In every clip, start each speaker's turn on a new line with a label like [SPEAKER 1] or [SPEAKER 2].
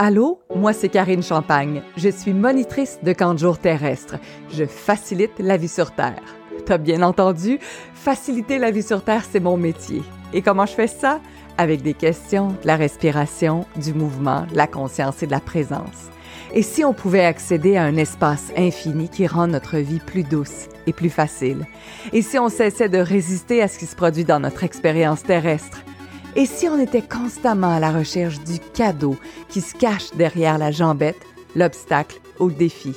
[SPEAKER 1] Allô, moi c'est Karine Champagne. Je suis monitrice de camp de jour terrestre. Je facilite la vie sur Terre. T'as bien entendu, faciliter la vie sur Terre, c'est mon métier. Et comment je fais ça? Avec des questions, de la respiration, du mouvement, de la conscience et de la présence. Et si on pouvait accéder à un espace infini qui rend notre vie plus douce et plus facile? Et si on cessait de résister à ce qui se produit dans notre expérience terrestre? Et si on était constamment à la recherche du cadeau qui se cache derrière la jambette, l'obstacle le défi,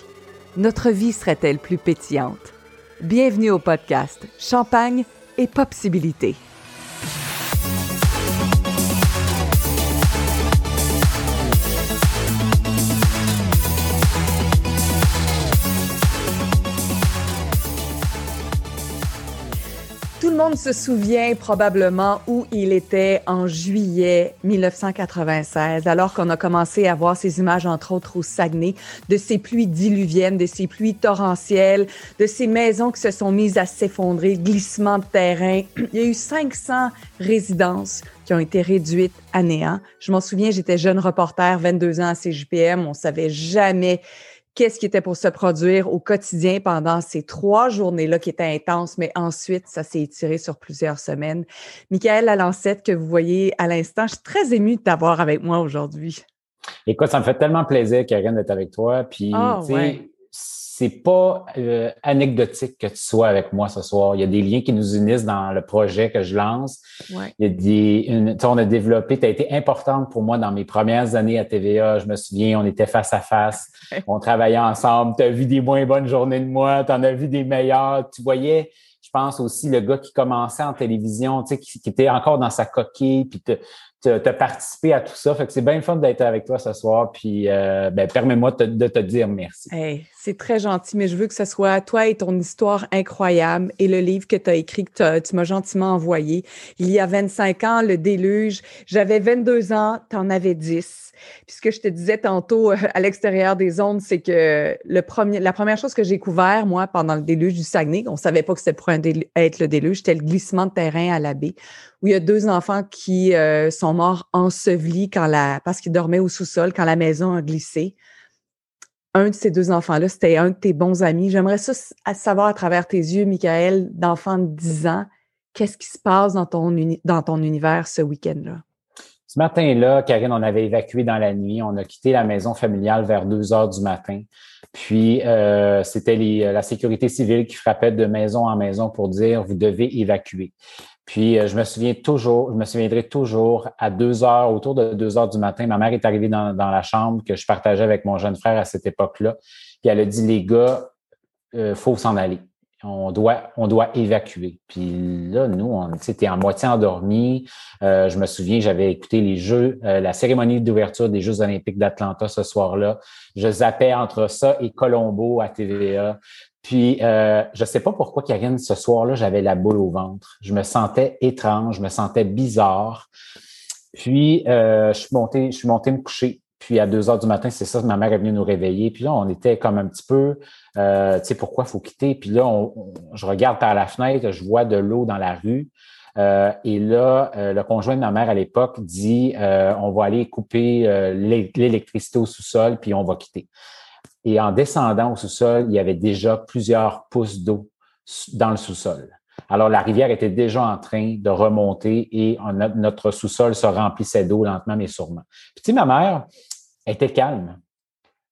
[SPEAKER 1] notre vie serait-elle plus pétillante? Bienvenue au podcast Champagne et Possibilité. Monde se souvient probablement où il était en juillet 1996, alors qu'on a commencé à voir ces images, entre autres au Saguenay, de ces pluies diluviennes, de ces pluies torrentielles, de ces maisons qui se sont mises à s'effondrer, glissement de terrain. Il y a eu 500 résidences qui ont été réduites à néant. Je m'en souviens, j'étais jeune reporter, 22 ans à CJPM, on savait jamais qu'est-ce qui était pour se produire au quotidien pendant ces trois journées-là qui étaient intenses, mais ensuite, ça s'est étiré sur plusieurs semaines. Michael Lalancette, que vous voyez à l'instant, je suis très émue de t'avoir avec moi aujourd'hui.
[SPEAKER 2] Écoute, ça me fait tellement plaisir, Karine, d'être avec toi. Puis, oh, ouais c'est pas euh, anecdotique que tu sois avec moi ce soir. Il y a des liens qui nous unissent dans le projet que je lance. Il y a des, une, on a développé, tu as été importante pour moi dans mes premières années à TVA. Je me souviens, on était face à face, on travaillait ensemble. Tu as vu des moins bonnes journées de moi, tu en as vu des meilleures. Tu voyais, je pense aussi, le gars qui commençait en télévision, tu sais, qui, était encore dans sa coquille, puis tu as participé à tout ça. Fait c'est bien fun d'être avec toi ce soir. Puis, euh, ben, permets-moi de te dire merci.
[SPEAKER 1] c'est très gentil, mais je veux que ce soit toi et ton histoire incroyable et le livre que tu as écrit, que tu m'as gentiment envoyé. Il y a 25 ans, Le Déluge. J'avais 22 ans, tu en avais 10. Puis ce que je te disais tantôt euh, à l'extérieur des ondes, c'est que le premier, la première chose que j'ai couvert, moi, pendant le déluge du Saguenay, on savait pas que c'était pour être le déluge, c'était le glissement de terrain à la baie où il y a deux enfants qui euh, sont morts ensevelis quand la, parce qu'ils dormaient au sous-sol quand la maison a glissé. Un de ces deux enfants-là, c'était un de tes bons amis. J'aimerais ça savoir à travers tes yeux, Michael, d'enfant de 10 ans, qu'est-ce qui se passe dans ton, dans ton univers ce week-end-là?
[SPEAKER 2] Ce matin-là, Karine, on avait évacué dans la nuit. On a quitté la maison familiale vers 2 heures du matin. Puis, euh, c'était la sécurité civile qui frappait de maison en maison pour dire, vous devez évacuer. Puis euh, je me souviens toujours, je me souviendrai toujours à deux heures, autour de deux heures du matin, ma mère est arrivée dans, la chambre que je partageais avec mon jeune frère à cette époque-là. Puis elle a dit les gars, euh, faut s'en aller. On doit, on doit évacuer. Puis là, nous, on était en moitié endormi. Euh, je me souviens, j'avais écouté les Jeux, la cérémonie d'ouverture des Jeux olympiques d'Atlanta ce soir-là. Je zappais entre ça et Colombo à TVA. Puis, euh, je ne sais pas pourquoi, Karine, ce soir-là, j'avais la boule au ventre. Je me sentais étrange, je me sentais bizarre. Puis, euh, je suis monté, je suis monté me coucher. Puis, à deux heures du matin, c'est ça, ma mère est venue nous réveiller. Puis là, on était comme un petit peu, euh, tu sais, pourquoi il faut quitter? Puis là, je regarde par la fenêtre, je vois de l'eau dans la rue. Et là, le conjoint de ma mère à l'époque dit, on va aller couper l'électricité au sous-sol, puis on va quitter. Et en descendant au sous-sol, il y avait déjà plusieurs pouces d'eau dans le sous-sol. Alors, la rivière était déjà en train de remonter et notre sous-sol se remplissait d'eau lentement mais sûrement. Puis, ma mère était calme.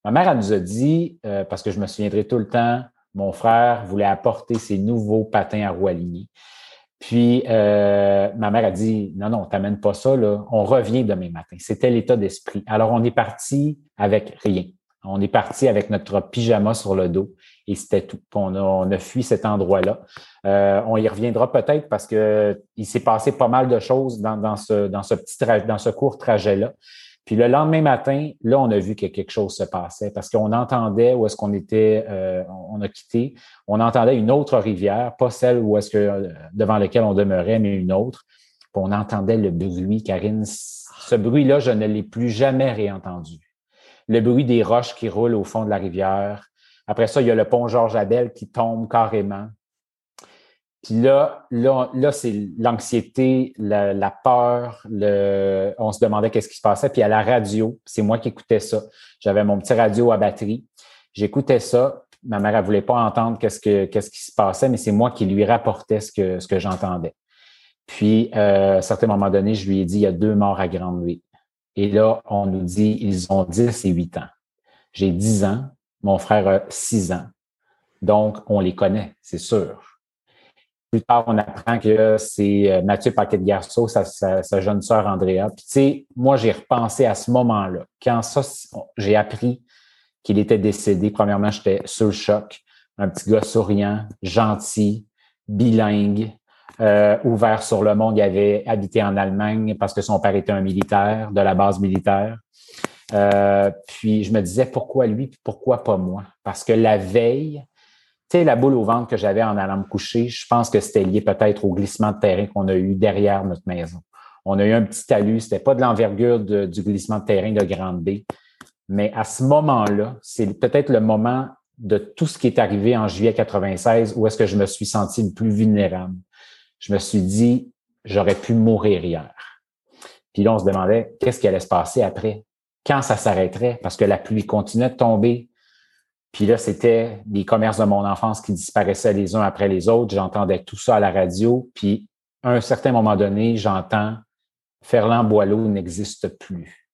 [SPEAKER 2] Ma mère, elle nous a dit, euh, parce que je me souviendrai tout le temps, mon frère voulait apporter ses nouveaux patins à roues alignées. Puis, euh, ma mère a dit, non, non, t'amènes pas ça, là. on revient demain matin. C'était l'état d'esprit. Alors, on est parti avec rien. On est parti avec notre pyjama sur le dos et c'était tout. On a, on a fui cet endroit-là. Euh, on y reviendra peut-être parce que il s'est passé pas mal de choses dans, ce, dans ce petit dans ce court trajet-là. Puis le lendemain matin, là, on a vu que quelque chose se passait parce qu'on entendait où est-ce qu'on était, euh, on a quitté, on entendait une autre rivière, pas celle où est-ce que devant laquelle on demeurait, mais une autre. On entendait le bruit, Karine. Ce bruit-là, je ne l'ai plus jamais réentendu le bruit des roches qui roulent au fond de la rivière. Après ça, il y a le pont Georges Abel qui tombe carrément. Puis là, c'est l'anxiété, la, peur, on se demandait qu'est-ce qui se passait. Puis à la radio, c'est moi qui écoutais ça. J'avais mon petit radio à batterie. J'écoutais ça. Ma mère, elle voulait pas entendre qu'est-ce que qu'est-ce qui se passait, mais c'est moi qui lui rapportais ce que j'entendais. Puis, euh, à un certain moment donné, je lui ai dit, il y a deux morts à Grande Nuit. Et là, on nous dit, ils ont 10 et 8 ans. J'ai 10 ans, mon frère a 6 ans. Donc, on les connaît, c'est sûr. Plus tard, on apprend que c'est euh, Mathieu Paquet-Garceau, sa, sa, jeune sœur Andrea. Puis, tu sais, moi, j'ai repensé à ce moment-là. Quand ça, j'ai appris qu'il était décédé, premièrement, j'étais sur le choc. Un petit gars souriant, gentil, bilingue, euh, ouvert sur le monde. Il avait habité en Allemagne parce que son père était un militaire de la base militaire. Euh, puis je me disais pourquoi lui, pourquoi pas moi? Parce que la veille, tu sais, la boule au ventre que j'avais en allant me coucher, je pense que c'était lié peut-être au glissement de terrain qu'on a eu derrière notre maison. On a eu un petit talus, c'était pas de l'envergure du glissement de terrain de Grande B, mais à ce moment-là, c'est peut-être le moment de tout ce qui est arrivé en juillet 96 où est-ce que je me suis senti le plus vulnérable. Je me suis dit, j'aurais pu mourir hier. Puis là, on se demandait, qu'est-ce qui allait se passer après? Quand ça s'arrêterait? Parce que la pluie continuait de tomber, puis là, c'était les commerces de mon enfance qui disparaissaient les uns après les autres. J'entendais tout ça à la radio. Puis, à un certain moment donné, j'entends Ferland Boileau n'existe plus.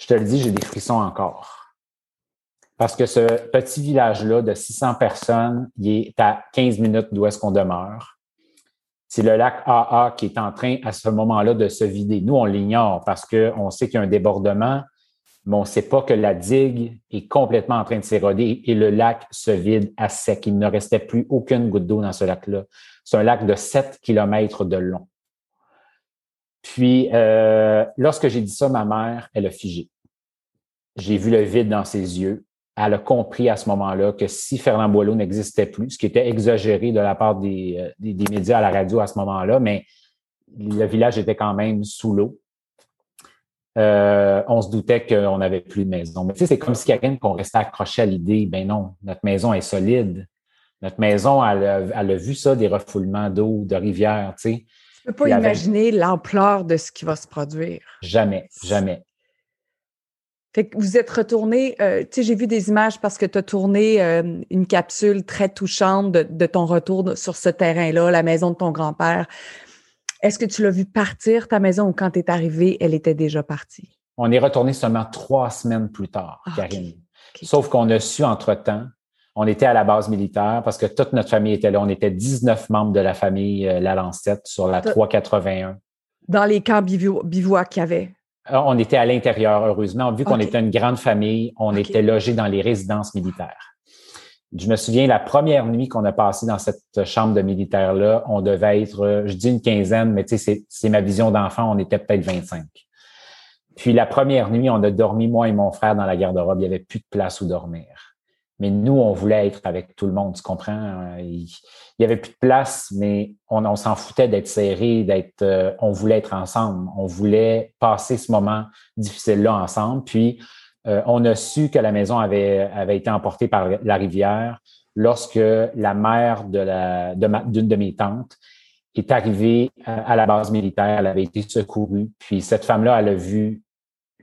[SPEAKER 2] Je te le dis, j'ai des frissons encore. Parce que ce petit village-là de 600 personnes, il est à 15 minutes d'où est-ce qu'on demeure. C'est le lac AA qui est en train, à ce moment-là, de se vider. Nous, on l'ignore parce qu'on sait qu'il y a un débordement mais on ne sait pas que la digue est complètement en train de s'éroder et le lac se vide à sec. Il ne restait plus aucune goutte d'eau dans ce lac-là. C'est un lac de 7 kilomètres de long. Puis, euh, lorsque j'ai dit ça, ma mère, elle a figé. J'ai vu le vide dans ses yeux. Elle a compris à ce moment-là que si Fernand Boileau n'existait plus, ce qui était exagéré de la part des, euh, des, des médias à la radio à ce moment-là, mais le village était quand même sous l'eau. Euh, on se doutait qu'on n'avait plus de maison. Mais tu sais, c'est comme si quelqu'un qu'on restait accroché à l'idée, ben non, notre maison est solide. Notre maison, elle a, vu ça, des refoulements d'eau, de rivières, tu sais.
[SPEAKER 1] Tu peux pas imaginer l'ampleur de ce qui va se produire.
[SPEAKER 2] Jamais, jamais.
[SPEAKER 1] Fait que vous êtes retourné, euh, tu sais, j'ai vu des images parce que tu as tourné euh, une capsule très touchante de, de ton retour sur ce terrain-là, la maison de ton grand-père. Est-ce que tu l'as vu partir, ta maison, ou quand tu es arrivé, elle était déjà partie?
[SPEAKER 2] On est retourné seulement trois semaines plus tard, ah, Karine. Sauf qu'on a su entre-temps, on était à la base militaire parce que toute notre famille était là. On était 19 membres de la famille euh, Lalancette sur la 381.
[SPEAKER 1] Dans les camps bivouac qu'il y avait?
[SPEAKER 2] Ah, on était à l'intérieur, heureusement. Vu qu'on était une grande famille, on était logés dans les résidences militaires. Je me souviens, la première nuit qu'on a passée dans cette chambre de militaire-là, on devait être, euh, je dis une quinzaine, mais tu sais, c'est ma vision d'enfant, on était peut-être 25. Puis la première nuit, on a dormi, moi et mon frère, dans la garde-robe. Il n'y avait plus de place où dormir. Mais nous, on voulait être avec tout le monde, tu comprends? Il n'y avait plus de place, mais on, s'en foutait d'être serré, d'être, euh, on voulait être ensemble. On voulait passer ce moment difficile-là ensemble. Puis, euh, on a su que la maison avait, été emportée par la rivière lorsque la mère d'une de, mes tantes est arrivée à, la base militaire. Elle avait été secourue. Puis cette femme-là, elle a vu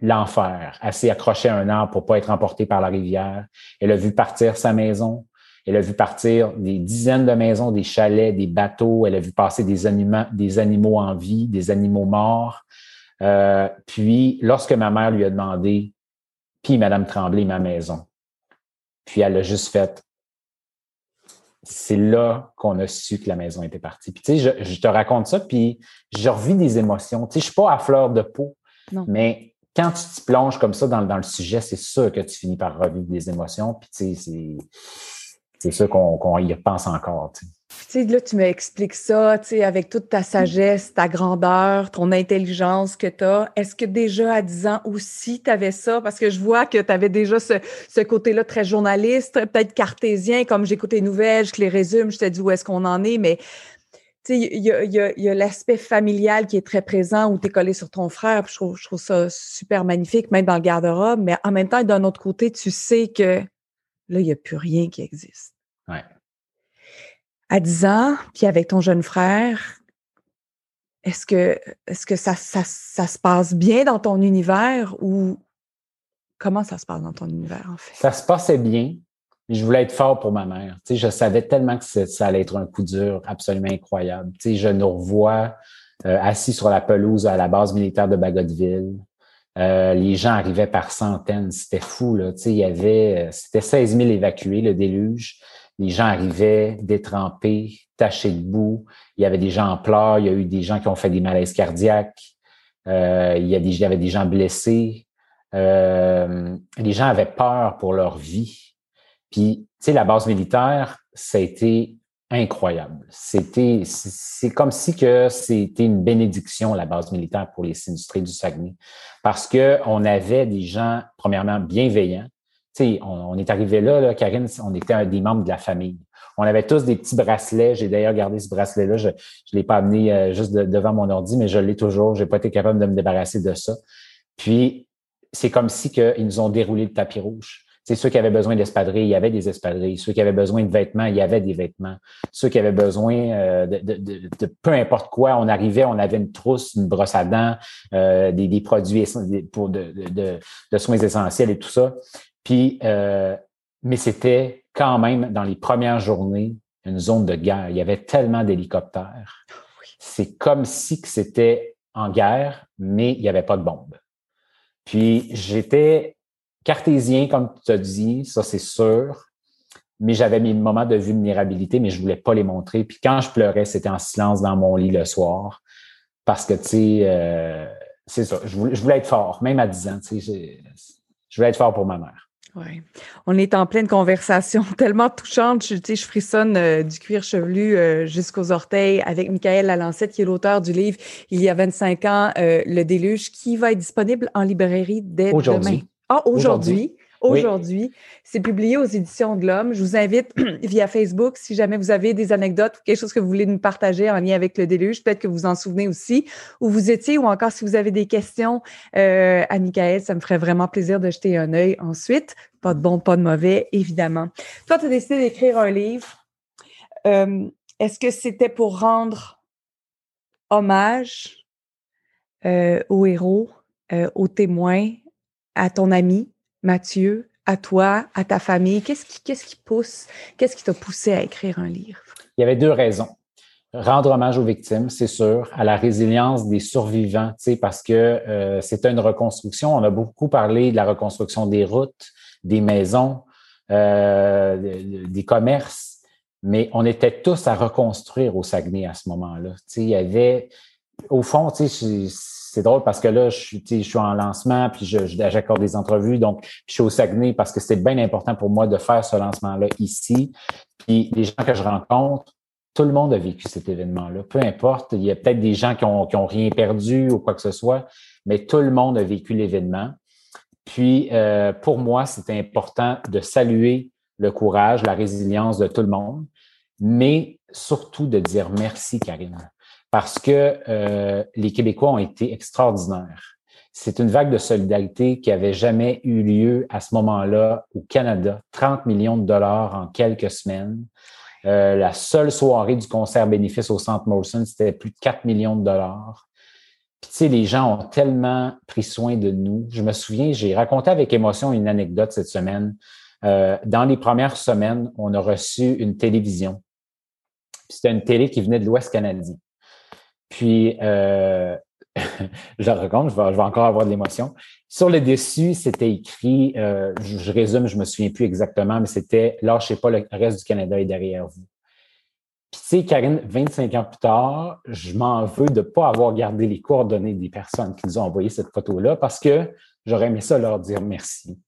[SPEAKER 2] l'enfer. Elle s'est accrochée à un arbre pour pas être emportée par la rivière. Elle a vu partir sa maison. Elle a vu partir des dizaines de maisons, des chalets, des bateaux. Elle a vu passer des animaux, des animaux en vie, des animaux morts. Euh, puis, lorsque ma mère lui a demandé puis Madame Tremblay, ma maison. Puis elle a juste fait. C'est là qu'on a su que la maison était partie. Puis tu sais, je, te raconte ça, puis je revis des émotions. Tu sais, je suis pas à fleur de peau, mais quand tu te plonges comme ça dans, dans le sujet, c'est sûr que tu finis par revivre des émotions. Puis tu sais, c'est sûr qu'on y pense encore. Tu sais,
[SPEAKER 1] là, tu m'expliques ça, tu sais, avec toute ta sagesse, ta grandeur, ton intelligence que tu as. Est-ce que déjà à 10 ans aussi, tu avais ça? Parce que je vois que tu avais déjà ce, ce côté-là très journaliste, peut-être cartésien, comme j'écoute les nouvelles, je les résume, je te dis où est-ce qu'on en est, mais tu sais, il y a, y a, l'aspect familial qui est très présent où tu es collé sur ton frère. je, trouve, je trouve ça super magnifique, même dans le garde-robe. Mais en même temps, d'un autre côté, tu sais que là, il n'y a plus rien qui existe.
[SPEAKER 2] Ouais.
[SPEAKER 1] à 10 ans, puis avec ton jeune frère, est-ce que, est-ce que ça, ça, ça, se passe bien dans ton univers ou comment ça se passe dans ton univers, en fait?
[SPEAKER 2] Ça se passait bien, je voulais être fort pour ma mère. Tu sais, je savais tellement que ça allait être un coup dur absolument incroyable. Tu sais, je nous revois euh, assis sur la pelouse à la base militaire de Bagotville. Euh, les gens arrivaient par centaines. C'était fou, là. Tu sais, il y avait, euh, c'était 16 000 évacués, le déluge. Les gens arrivaient détrempés, tachés de boue. Il y avait des gens en pleurs. Il y a eu des gens qui ont fait des malaises cardiaques. Il, y avait des gens blessés. Les gens avaient peur pour leur vie. Puis, tu sais, la base militaire, ça a été incroyable. C'était, c'est comme si que c'était une bénédiction la base militaire pour les sinistrés du Saguenay, parce que on avait des gens premièrement bienveillants. Tu sais, on, est arrivé là, là, Karine, on était des membres de la famille. On avait tous des petits bracelets. J'ai d'ailleurs gardé ce bracelet-là. Je ne l'ai pas amené euh, juste devant mon ordi, mais je l'ai toujours. J'ai pas été capable de me débarrasser de ça. Puis, c'est comme si qu'ils nous ont déroulé le tapis rouge. C'est ceux qui avaient besoin d'espadrilles, il y avait des espadrilles. Ceux qui avaient besoin de vêtements, il y avait des vêtements. Ceux qui avaient besoin euh, de, peu importe quoi, on arrivait, on avait une trousse, une brosse à dents, euh, des, produits pour de, soins essentiels et tout ça. Puis, euh, mais c'était quand même dans les premières journées une zone de guerre. Il y avait tellement d'hélicoptères. C'est comme si c'était en guerre, mais il n'y avait pas de bombes. Puis j'étais cartésien, comme tu as dit, ça c'est sûr. Mais j'avais mes moments de vulnérabilité, mais je voulais pas les montrer. Puis quand je pleurais, c'était en silence dans mon lit le soir. Parce que, tu sais, euh, c'est ça. Je voulais, être fort, même à 10 ans. Tu sais, je voulais être fort pour ma mère.
[SPEAKER 1] Oui. On est en pleine conversation tellement touchante. Je, tu sais, je frissonne euh, du cuir chevelu euh, jusqu'aux orteils avec Michael Lalancette, qui est l'auteur du livre Il y a 25 ans, Le Déluge, qui va être disponible en librairie dès demain. Ah, aujourd'hui. Aujourd'hui, c'est publié aux éditions de l'Homme. Je vous invite via Facebook, si jamais vous avez des anecdotes ou quelque chose que vous voulez nous partager en lien avec le déluge, peut-être que vous en souvenez aussi, où vous étiez, ou encore si vous avez des questions euh, à Michael, ça me ferait vraiment plaisir de jeter un œil ensuite. Pas de bon, pas de mauvais, évidemment. Toi, tu as décidé d'écrire un livre. Euh, est-ce que c'était pour rendre hommage euh, aux héros, aux témoins, à ton ami Mathieu, à toi, à ta famille? Qu'est-ce qui, qu'est-ce qui pousse, qu'est-ce qui t'a poussé à écrire un livre?
[SPEAKER 2] Il y avait deux raisons. Rendre hommage aux victimes, c'est sûr, à la résilience des survivants, parce que euh, c'est une reconstruction. On a beaucoup parlé de la reconstruction des routes, des maisons, euh, des commerces, mais on était tous à reconstruire au Saguenay à ce moment-là. Il y avait, au fond, c'est drôle parce que là, je suis, je suis en lancement, puis j'accorde des entrevues, donc je suis au Saguenay parce que c'est bien important pour moi de faire ce lancement-là ici. Puis les gens que je rencontre, tout le monde a vécu cet événement-là. Peu importe, il y a peut-être des gens qui ont, qui ont rien perdu ou quoi que ce soit, mais tout le monde a vécu l'événement. Puis euh, pour moi, c'est important de saluer le courage, la résilience de tout le monde, mais surtout de dire merci, Karine parce que euh, les Québécois ont été extraordinaires. C'est une vague de solidarité qui avait jamais eu lieu à ce moment-là au Canada. 30 millions de dollars en quelques semaines. Euh, la seule soirée du concert bénéfice au Centre Molson, c'était plus de 4 millions de dollars. Tu sais, les gens ont tellement pris soin de nous. Je me souviens, j'ai raconté avec émotion une anecdote cette semaine. Euh, dans les premières semaines, on a reçu une télévision. C'était une télé qui venait de l'Ouest canadien. Puis, euh, je raconte, je vais, je vais, encore avoir de l'émotion. Sur le dessus, c'était écrit, euh, je, résume, je me souviens plus exactement, mais c'était Lâchez pas, le reste du Canada est derrière vous. Puis, tu sais, Karine, 25 ans plus tard, je m'en veux de ne pas avoir gardé les coordonnées des personnes qui nous ont envoyé cette photo-là parce que j'aurais aimé ça leur dire merci.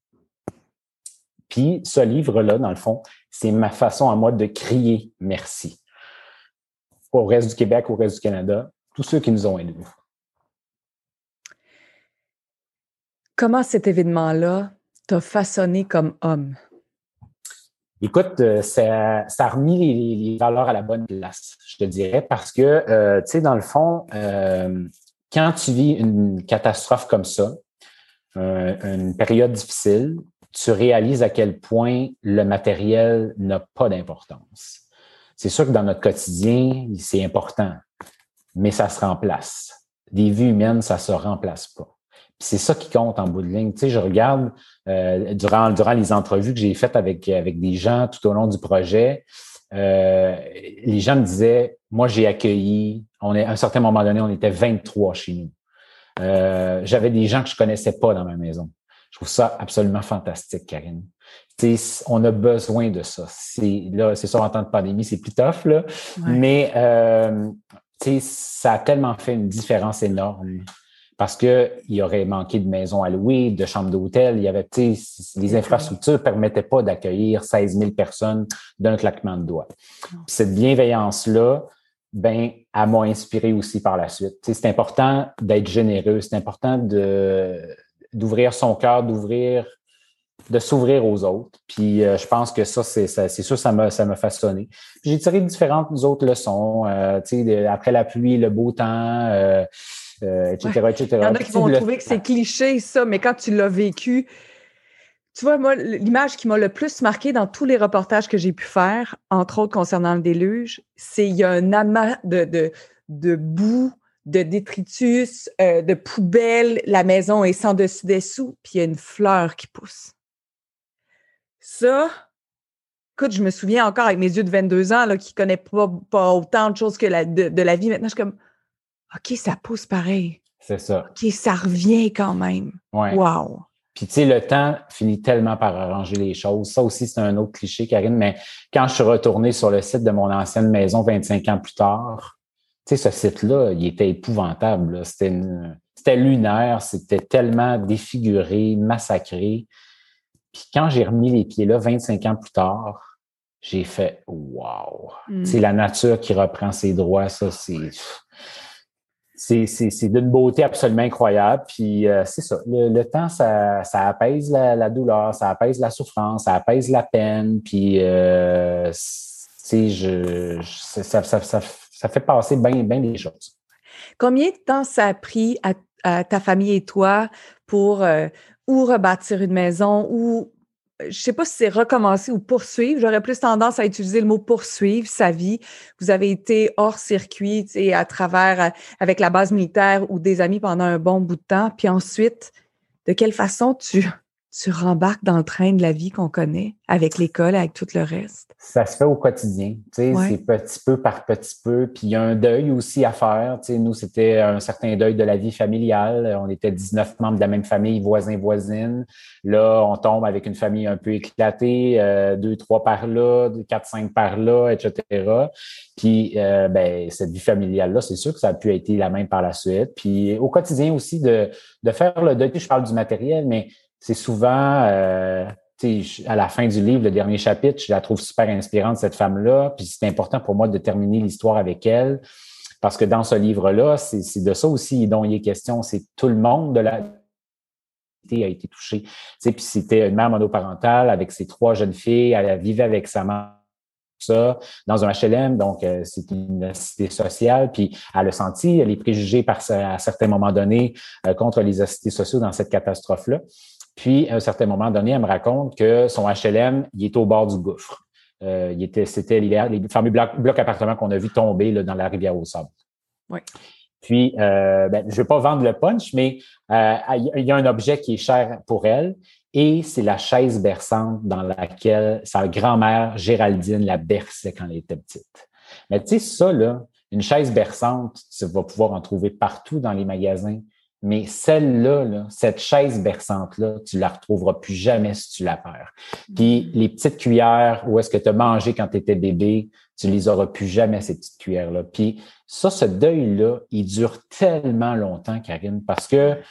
[SPEAKER 2] Puis, ce livre-là, dans le fond, c'est ma façon à moi de crier merci au reste du Québec, au reste du Canada, tous ceux qui nous ont aidés.
[SPEAKER 1] Comment cet événement-là t'a façonné comme homme?
[SPEAKER 2] Écoute, euh, ça, ça a remis les, valeurs à la bonne place, je te dirais, parce que, euh, tu sais, dans le fond, euh, quand tu vis une catastrophe comme ça, une période difficile, tu réalises à quel point le matériel n'a pas d'importance c'est sûr que dans notre quotidien, c'est important, mais ça se remplace. Des vies humaines, ça se remplace pas. C'est ça qui compte en bout de ligne. Tu sais, je regarde euh, durant, les entrevues que j'ai faites avec, avec des gens tout au long du projet, euh, les gens me disaient, moi j'ai accueilli, on est, à un certain moment donné, on était 23 chez nous. Euh, j'avais des gens que je connaissais pas dans ma maison. Je trouve ça absolument fantastique, Karine. On a besoin de ça. C'est là, c'est sûr en temps de pandémie, c'est plus tough là, mais euh, ça a tellement fait une différence énorme parce qu'il aurait manqué de maisons à louer, de chambres d'hôtel. Il y avait, les infrastructures ne permettaient pas d'accueillir 16 000 personnes d'un claquement de doigts. cette bienveillance-là, ben, elle m'a inspiré aussi par la suite. c'est important d'être généreux, c'est important de, d'ouvrir son cœur, d'ouvrir, de s'ouvrir aux autres. Puis euh, je pense que ça, c'est, ça, c'est sûr, ça m'a, ça m'a façonné. J'ai tiré différentes autres leçons. Euh, après la pluie, le beau temps. Euh, euh, etc.,
[SPEAKER 1] Il y en a qui vont trouver que c'est cliché, ça, mais quand tu l'as vécu, tu vois, moi, l'image qui m'a le plus marqué dans tous les reportages que j'ai pu faire, entre autres concernant le déluge, c'est il y a un amas de, de, de boue, de détritus, euh, de poubelles, la maison est sans dessus dessous, puis il y a une fleur qui pousse. Ça, écoute, je me souviens encore avec mes yeux de 22 ans, là, qui ne connaissent pas, pas, autant de choses que la, de, de la vie. Maintenant, je suis comme, OK, ça pousse pareil.
[SPEAKER 2] C'est ça.
[SPEAKER 1] OK, ça revient quand même.
[SPEAKER 2] Ouais.
[SPEAKER 1] Wow.
[SPEAKER 2] Puis, tu sais, le temps finit tellement par arranger les choses. Ça aussi, c'est un autre cliché, Karine, mais quand je suis retourné sur le site de mon ancienne maison 25 ans plus tard, tu sais, ce site-là, il était épouvantable. C'était, c'était lunaire, c'était tellement défiguré, massacré. Puis quand j'ai remis les pieds là, 25 ans plus tard, j'ai fait « wow! C'est mm. la nature qui reprend ses droits, ça, c'est c'est d'une beauté absolument incroyable. Puis euh, c'est ça, le, temps, ça, ça apaise la, douleur, ça apaise la souffrance, ça apaise la peine. Puis euh, je, ça, ça, ça, fait passer bien bien des choses.
[SPEAKER 1] Combien de temps ça a pris à, ta famille et toi pour euh, ou rebâtir une maison ou je sais pas si c'est recommencer ou poursuivre. J'aurais plus tendance à utiliser le mot poursuivre sa vie. Vous avez été hors circuit, et à travers, euh, avec la base militaire ou des amis pendant un bon bout de temps. Puis ensuite, de quelle façon tu, tu rembarques dans le train de la vie qu'on connaît, avec l'école, avec tout le reste?
[SPEAKER 2] Ça se fait au quotidien, tu sais, c'est petit peu par petit peu. Puis il y a un deuil aussi à faire. Tu sais, nous, c'était un certain deuil de la vie familiale. On était 19 membres de la même famille, voisins, voisines. Là, on tombe avec une famille un peu éclatée, euh, deux, trois par là, quatre, cinq par là, etc. Puis, euh, ben, cette vie familiale-là, c'est sûr que ça a pu être la même par la suite. Puis, au quotidien aussi, de, de faire le deuil. Je parle du matériel, mais c'est souvent, euh, à la fin du livre, le dernier chapitre, je la trouve super inspirante, cette femme-là. Puis c'est important pour moi de terminer l'histoire avec elle. Parce que dans ce livre-là, c'est de ça aussi dont il est question. C'est tout le monde de la a été touché. Puis c'était une mère monoparentale avec ses trois jeunes filles. Elle vivait avec sa mère ça dans un HLM, donc euh, c'est une cité sociale, puis elle a senti les préjugés par, à certains moments donnés euh, contre les assistés sociaux dans cette catastrophe-là. Puis, à un certain moment donné, elle me raconte que son HLM, il est au bord du gouffre. Euh, il était, c'était les fameux blocs, appartements qu'on a vu tomber là, dans la rivière au sable.
[SPEAKER 1] Oui.
[SPEAKER 2] Puis, euh, ben, je ne vais pas vendre le punch, mais euh, il y a un objet qui est cher pour elle et c'est la chaise berçante dans laquelle sa grand-mère Géraldine la berçait quand elle était petite. Mais tu sais, ça, là, une chaise berçante, tu vas pouvoir en trouver partout dans les magasins. Mais celle-là, cette chaise berçante-là, tu la retrouveras plus jamais si tu la perds. Puis mm. les petites cuillères où est-ce que tu as mangé quand tu étais bébé, tu les auras plus jamais, ces petites cuillères-là. Puis ça, ce deuil-là, il dure tellement longtemps, Karine, parce que, tu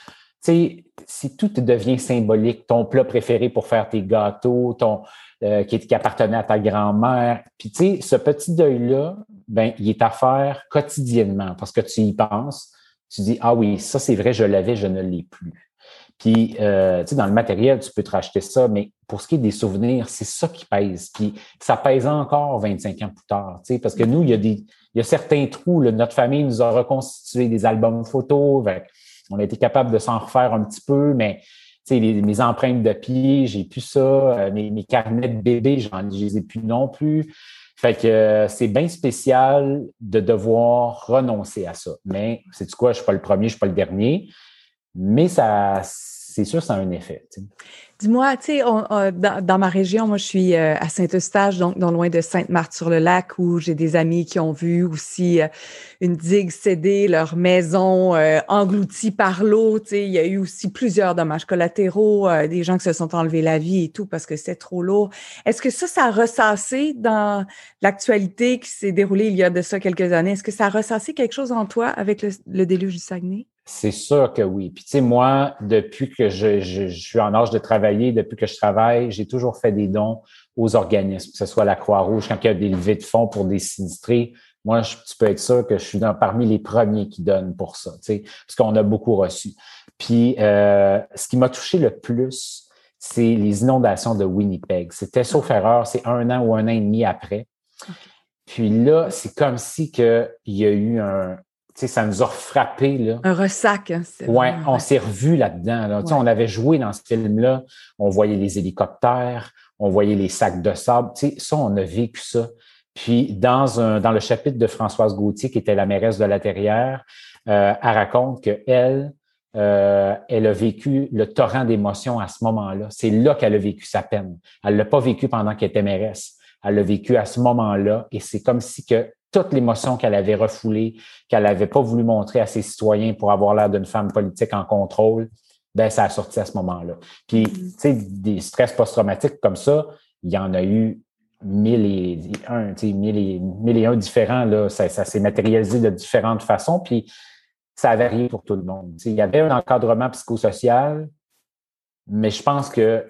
[SPEAKER 2] sais, si tout devient symbolique, ton plat préféré pour faire tes gâteaux, ton euh, qui, qui appartenait à ta grand-mère, puis tu sais, ce petit deuil-là, ben, il est à faire quotidiennement parce que tu y penses tu dis, ah oui, ça c'est vrai, je l'avais, je ne l'ai plus. Puis, euh, tu sais, dans le matériel, tu peux te racheter ça, mais pour ce qui est des souvenirs, c'est ça qui pèse. Puis, ça pèse encore 25 ans plus tard, tu sais, parce que nous, il y a des, il y a certains trous. notre famille nous a reconstitué des albums photos. on a été capable de s'en refaire un petit peu, mais tu sais, mes empreintes de pied, j'ai plus ça. Euh, mes, carnets de bébé, j'en, je les ai plus non plus. Fait que euh, c'est bien spécial de devoir renoncer à ça. Mais c'est quoi, je suis pas le premier, je suis pas le dernier. Mais ça, c'est sûr, ça a un effet.
[SPEAKER 1] Dis-moi, tu sais, dans, ma région, moi, je suis euh, à Saint-Eustache, donc non loin de Sainte-Marthe-sur-le-Lac, où j'ai des amis qui ont vu aussi euh, une digue céder, leur maison euh, engloutie par l'eau. Tu sais, il y a eu aussi plusieurs dommages collatéraux, des gens qui se sont enlevés la vie et tout parce que c'est trop lourd. Est-ce que ça, ça a ressassé dans l'actualité qui s'est déroulée il y a de ça quelques années? Est-ce que ça a ressassé quelque chose en toi avec le, le déluge du Saguenay?
[SPEAKER 2] C'est sûr que oui. Puis tu sais, moi, depuis que je, suis en âge de travailler, depuis que je travaille, j'ai toujours fait des dons aux organismes, que ce soit la Croix-Rouge, quand il y a des levées de fonds pour des sinistrés. Moi, je, tu peux être sûr que je suis dans, parmi les premiers qui donnent pour ça, tu sais, parce qu'on a beaucoup reçu. Puis, euh, ce qui m'a touché le plus, c'est les inondations de Winnipeg. C'était sauf erreur, c'est un an ou un an et demi après. Puis là, c'est comme si il y a eu un, ça nous a frappé. Là.
[SPEAKER 1] Un ressac. Hein,
[SPEAKER 2] oui, on s'est revu là-dedans. On avait joué dans ce film-là. On voyait les hélicoptères, on voyait les sacs de sable. ça, on a vécu ça. Puis, dans, un, dans le chapitre de Françoise Gauthier, qui était la mairesse de la Terrière, euh, elle raconte qu'elle, euh, elle a vécu le torrent d'émotions à ce moment-là. C'est là, qu'elle a vécu sa peine. Elle l'a pas vécu pendant qu'elle était mairesse. Elle l'a vécu à ce moment-là et c'est comme si que toute l'émotion qu'elle avait refoulée, qu'elle n'avait pas voulu montrer à ses citoyens pour avoir l'air d'une femme politique en contrôle, ben ça a sorti à ce moment-là. Puis, mm-hmm. tu sais, des stress post-traumatiques comme ça, il y en a eu mille et un, tu sais, mille et, mille et un différents, là. Ça, ça s'est matérialisé de différentes façons, puis ça a varié pour tout le monde. Tu sais, il y avait un encadrement psychosocial, mais je pense que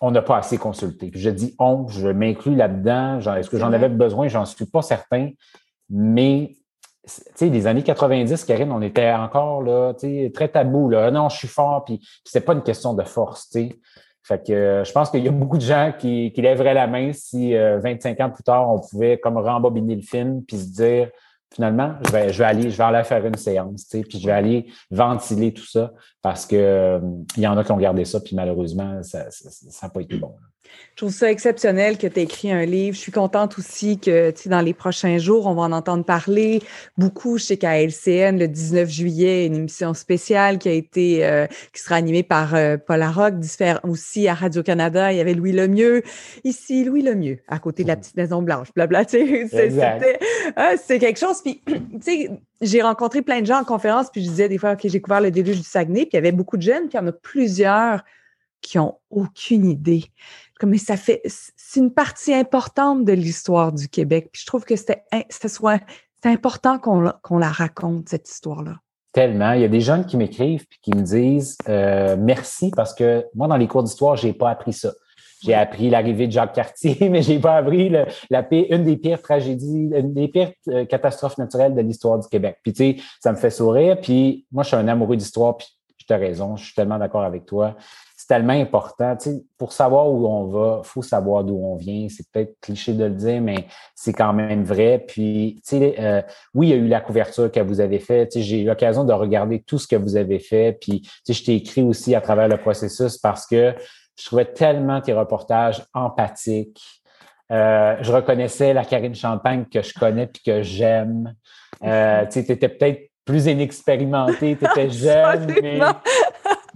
[SPEAKER 2] on n'a pas assez consulté. je dis on, je m'inclus là-dedans. Est-ce que j'en avais besoin? J'en suis pas certain. Mais, tu sais, les années 90, Karine, on était encore là, tu sais, très tabou. Là. Non, je suis fort, puis c'est pas une question de force, tu sais. Fait que euh, je pense qu'il y a beaucoup de gens qui, qui lèveraient la main si 25 euh, ans plus tard, on pouvait comme rembobiner le film puis se dire finalement, je vais, aller, je vais aller faire une séance, puis je vais aller ventiler tout ça parce que euh, il y en a qui ont gardé ça, puis malheureusement, ça n'a ça, pas été bon.
[SPEAKER 1] Je trouve ça exceptionnel que tu aies écrit un livre. Je suis contente aussi que dans les prochains jours, on va en entendre parler beaucoup. Je sais qu'à LCN, le 19 juillet, une émission spéciale qui a été, euh, qui sera animée par euh, Paul Larocque, aussi à Radio-Canada. Il y avait Louis Lemieux. Ici, Louis Lemieux, à côté de la petite Maison Blanche. Blabla, c'était ah, c'est quelque chose. Puis, tu sais, j'ai rencontré plein de gens en conférence, puis je disais des fois, OK, j'ai couvert le déluge du Saguenay, puis il y avait beaucoup de jeunes, puis il y en a plusieurs qui ont aucune idée. Comme ça fait, c'est une partie importante de l'histoire du Québec. Puis je trouve que c'était, c'est important qu'on, qu'on la raconte, cette histoire-là.
[SPEAKER 2] Tellement. Il y a des jeunes qui m'écrivent puis qui me disent euh, merci parce que moi, dans les cours d'histoire, j'ai pas appris ça. J'ai appris l'arrivée de Jacques Cartier, mais j'ai pas appris la une des pires tragédies, une des pires euh, catastrophes naturelles de l'histoire du Québec. Puis tu sais, ça me fait sourire. Puis moi, je suis un amoureux d'histoire, puis tu as raison, je suis tellement d'accord avec toi c'est tellement important. Tu sais, pour savoir où on va, il faut savoir d'où on vient. C'est peut-être cliché de le dire, mais c'est quand même vrai. Puis, tu sais, euh, oui, il y a eu la couverture que vous avez faite. Tu sais, j'ai eu l'occasion de regarder tout ce que vous avez fait. Puis, tu sais, je t'ai écrit aussi à travers le processus parce que je trouvais tellement tes reportages empathiques. Euh, je reconnaissais la Karine Champagne que je connais puis que j'aime. Euh, tu étais peut-être plus inexpérimenté, tu étais jeune, mais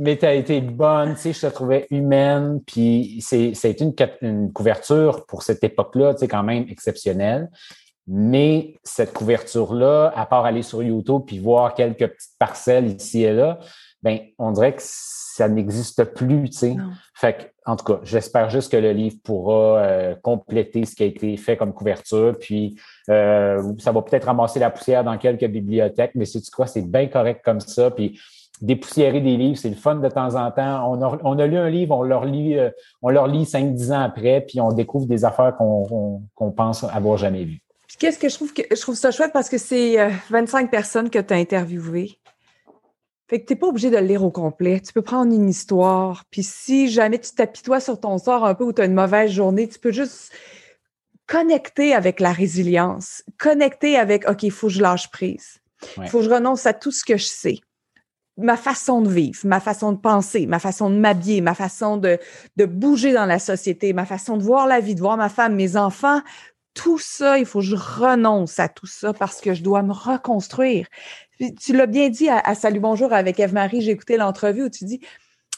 [SPEAKER 2] mais tu as été bonne, tu sais, je te trouvais humaine, puis c'est, c'est une, une couverture pour cette époque-là, tu sais, quand même exceptionnelle. Mais cette couverture-là, à part aller sur YouTube puis voir quelques petites parcelles ici et là, ben on dirait que ça n'existe plus, tu sais. Fait que, en tout cas, j'espère juste que le livre pourra euh, compléter ce qui a été fait comme couverture, puis euh, ça va peut-être ramasser la poussière dans quelques bibliothèques, mais c'est quoi, c'est bien correct comme ça, puis dépoussiérer des livres, c'est le fun de temps en temps. On a, on a lu un livre, on leur lit, euh, on leur lit 5-10 ans après, puis on découvre des affaires qu'on pense avoir jamais vues.
[SPEAKER 1] Qu'est-ce que je trouve que je trouve ça chouette parce que c'est 25 euh, personnes que tu as interviewées. Fait que tu n'es pas obligé de le lire au complet. Tu peux prendre une histoire. Puis si jamais tu t'apitoies sur ton sort un peu ou tu as une mauvaise journée, tu peux juste connecter avec la résilience, connecter avec OK, il faut que je lâche prise. Il faut que je renonce à tout ce que je sais ma façon de vivre, ma façon de penser, ma façon de m'habiller, ma façon de, bouger dans la société, ma façon de voir la vie, de voir ma femme, mes enfants, tout ça, il faut que je renonce à tout ça parce que je dois me reconstruire. tu l'as bien dit à, Salut Bonjour avec Eve-Marie, j'ai écouté l'entrevue où tu dis,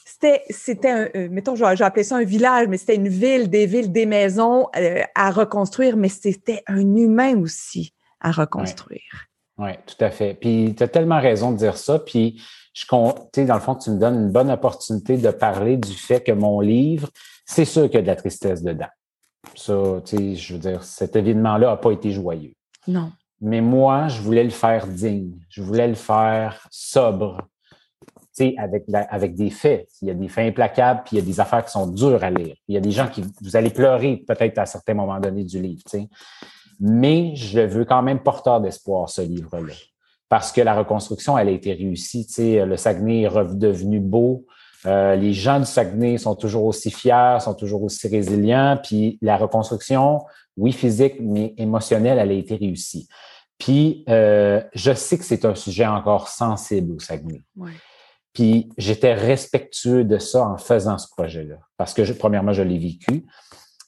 [SPEAKER 1] c'était, c'était un, euh, mettons, j'ai appelé ça un village, mais c'était une ville, des villes, des maisons euh, à reconstruire, mais c'était un humain aussi à reconstruire.
[SPEAKER 2] Oui, tout à fait. Puis tu as tellement raison de dire ça. Puis je compte, dans le fond, tu me donnes une bonne opportunité de parler du fait que mon livre, c'est sûr qu'il y a de la tristesse dedans. Ça, tu sais, je veux dire, cet événement-là n'a pas été joyeux.
[SPEAKER 1] Non.
[SPEAKER 2] Mais moi, je voulais le faire digne. Je voulais le faire sobre. Tu sais, avec, avec des faits. Il y a des faits implacables, puis il y a des affaires qui sont dures à lire. Il y a des gens qui, vous allez pleurer peut-être à certains moments donnés du livre, tu sais. Mais je veux quand même porteur d'espoir, ce livre-là. Parce que la reconstruction, elle a été réussie. Tu sais, le Saguenay est redevenu beau. Euh, les gens du Saguenay sont toujours aussi fiers, sont toujours aussi résilients. Puis la reconstruction, oui, physique, mais émotionnelle, elle a été réussie. Puis euh, je sais que c'est un sujet encore sensible au Saguenay. Puis j'étais respectueux de ça en faisant ce projet-là. Parce que, premièrement, je l'ai vécu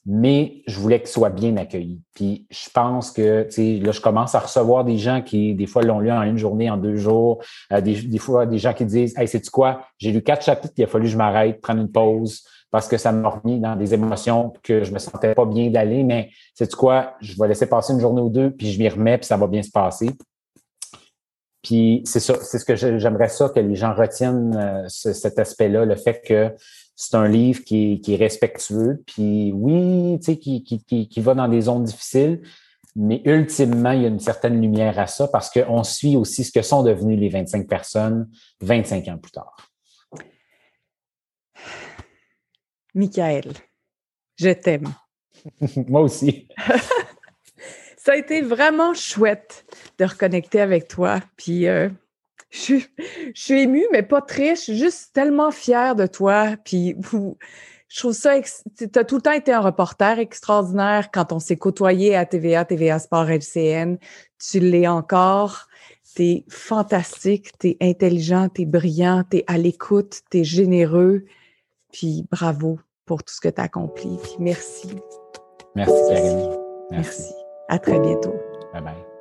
[SPEAKER 2] mais je voulais qu'il soit bien accueilli. Puis je pense que, tu sais, là, je commence à recevoir des gens qui, des fois, l'ont lu en une journée, en deux jours. Euh, des, des, fois, des gens qui disent Hey, sais-tu quoi? J'ai lu quatre chapitres, il a fallu que je m'arrête, prendre une pause parce que ça m'a remis dans des émotions que je me sentais pas bien d'aller. Mais sais-tu quoi? Je vais laisser passer une journée ou deux, puis je m'y remets, puis ça va bien se passer. Puis c'est ça, c'est ce que j'aimerais ça que les gens retiennent euh, cet aspect-là, le fait que c'est un livre qui est, respectueux, puis oui, tu sais, qui, qui, va dans des zones difficiles, mais ultimement, il y a une certaine lumière à ça parce qu'on suit aussi ce que sont devenues les 25 personnes 25 ans plus tard.
[SPEAKER 1] Michael, je t'aime.
[SPEAKER 2] Moi aussi.
[SPEAKER 1] Ça a été vraiment chouette de reconnecter avec toi. Puis euh, je, suis émue, mais pas triste. Je suis juste tellement fière de toi. Puis je trouve ça, tu as tout le temps été un reporter extraordinaire quand on s'est côtoyé à TVA, TVA Sport LCN. Tu l'es encore. Tu es fantastique, tu es intelligent, tu es brillant, tu es à l'écoute, tu es généreux. Puis bravo pour tout ce que tu as accompli. Puis merci.
[SPEAKER 2] Merci, Karine.
[SPEAKER 1] Merci. À très bientôt.
[SPEAKER 2] Bye bye.